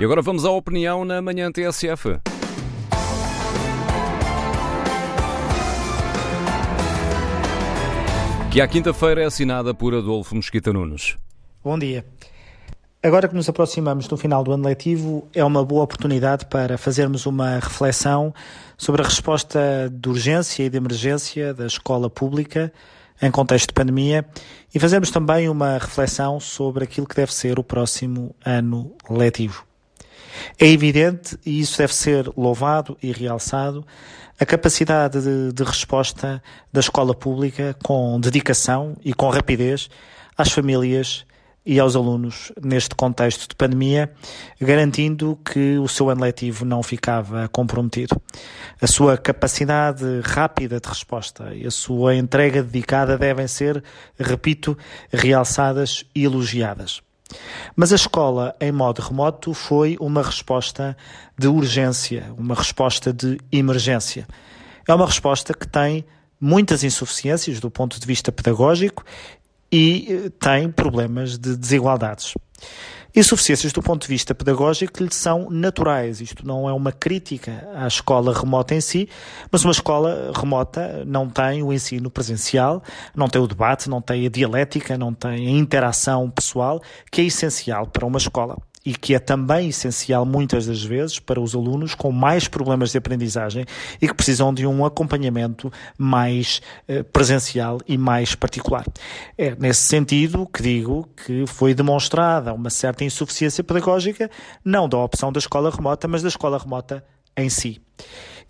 E agora vamos à opinião na manhã TSF. Que à quinta-feira é assinada por Adolfo Mosquita Nunes. Bom dia. Agora que nos aproximamos do final do ano letivo, é uma boa oportunidade para fazermos uma reflexão sobre a resposta de urgência e de emergência da escola pública em contexto de pandemia e fazermos também uma reflexão sobre aquilo que deve ser o próximo ano letivo. É evidente, e isso deve ser louvado e realçado, a capacidade de, de resposta da escola pública com dedicação e com rapidez às famílias e aos alunos neste contexto de pandemia, garantindo que o seu ano letivo não ficava comprometido. A sua capacidade rápida de resposta e a sua entrega dedicada devem ser, repito, realçadas e elogiadas. Mas a escola em modo remoto foi uma resposta de urgência, uma resposta de emergência. É uma resposta que tem muitas insuficiências do ponto de vista pedagógico e eh, tem problemas de desigualdades. Insuficiências do ponto de vista pedagógico que lhe são naturais. Isto não é uma crítica à escola remota em si, mas uma escola remota não tem o ensino presencial, não tem o debate, não tem a dialética, não tem a interação pessoal, que é essencial para uma escola e que é também essencial muitas das vezes para os alunos com mais problemas de aprendizagem e que precisam de um acompanhamento mais eh, presencial e mais particular. É nesse sentido que digo que foi demonstrada uma certa insuficiência pedagógica, não da opção da escola remota, mas da escola remota em si.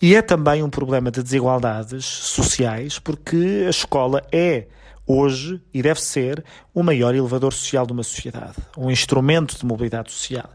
E é também um problema de desigualdades sociais, porque a escola é hoje e deve ser o maior elevador social de uma sociedade, um instrumento de mobilidade social.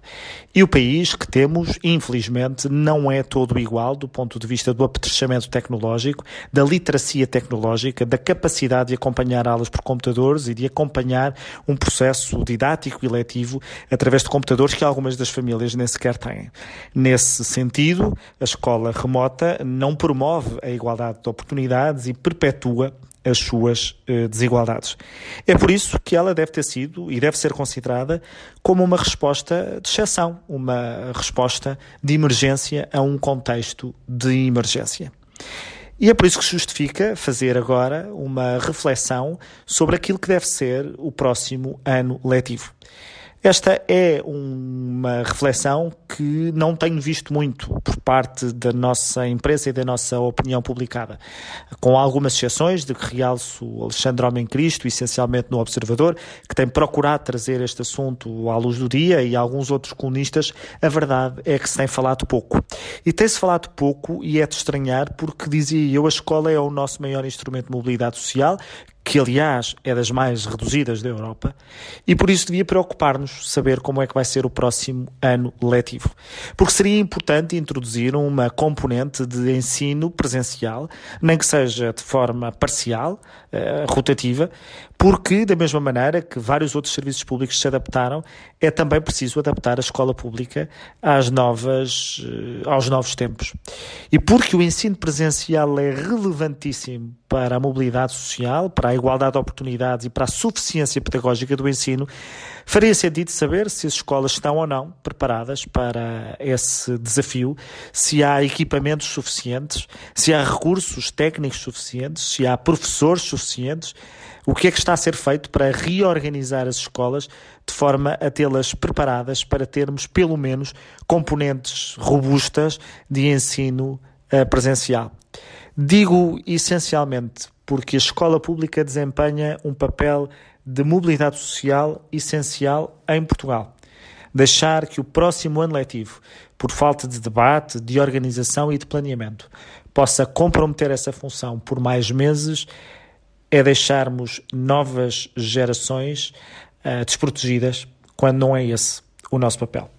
E o país que temos, infelizmente, não é todo igual do ponto de vista do apetrechamento tecnológico, da literacia tecnológica, da capacidade de acompanhar aulas por computadores e de acompanhar um processo didático e letivo através de computadores que algumas das famílias nem sequer têm. Nesse sentido, a escola remota não promove a igualdade de oportunidades e perpetua as suas eh, desigualdades. É por isso que ela deve ter sido e deve ser considerada como uma resposta de exceção, uma resposta de emergência a um contexto de emergência. E é por isso que justifica fazer agora uma reflexão sobre aquilo que deve ser o próximo ano letivo. Esta é uma reflexão que não tenho visto muito por parte da nossa imprensa e da nossa opinião publicada, com algumas exceções, de que realço Alexandre Homem Cristo, essencialmente no Observador, que tem procurado trazer este assunto à luz do dia, e alguns outros colunistas, a verdade é que se tem falado pouco. E tem-se falado pouco, e é de estranhar, porque dizia eu, a escola é o nosso maior instrumento de mobilidade social, que aliás é das mais reduzidas da Europa, e por isso devia preocupar-nos saber como é que vai ser o próximo ano letivo. Porque seria importante introduzir uma componente de ensino presencial, nem que seja de forma parcial, uh, rotativa, porque, da mesma maneira que vários outros serviços públicos se adaptaram, é também preciso adaptar a escola pública às novas, uh, aos novos tempos. E porque o ensino presencial é relevantíssimo para a mobilidade social, para a igualdade de oportunidades e para a suficiência pedagógica do ensino, faria sentido saber se as escolas estão ou não preparadas para esse desafio, se há equipamentos suficientes, se há recursos técnicos suficientes, se há professores suficientes, o que é que está a ser feito para reorganizar as escolas de forma a tê-las preparadas para termos pelo menos componentes robustas de ensino presencial. Digo essencialmente porque a escola pública desempenha um papel de mobilidade social essencial em Portugal. Deixar que o próximo ano letivo, por falta de debate, de organização e de planeamento, possa comprometer essa função por mais meses é deixarmos novas gerações uh, desprotegidas quando não é esse o nosso papel.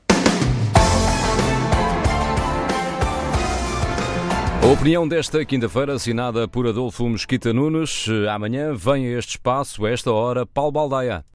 A opinião desta quinta-feira, assinada por Adolfo Mesquita Nunes. Amanhã vem a este espaço, a esta hora, Paulo Baldaia.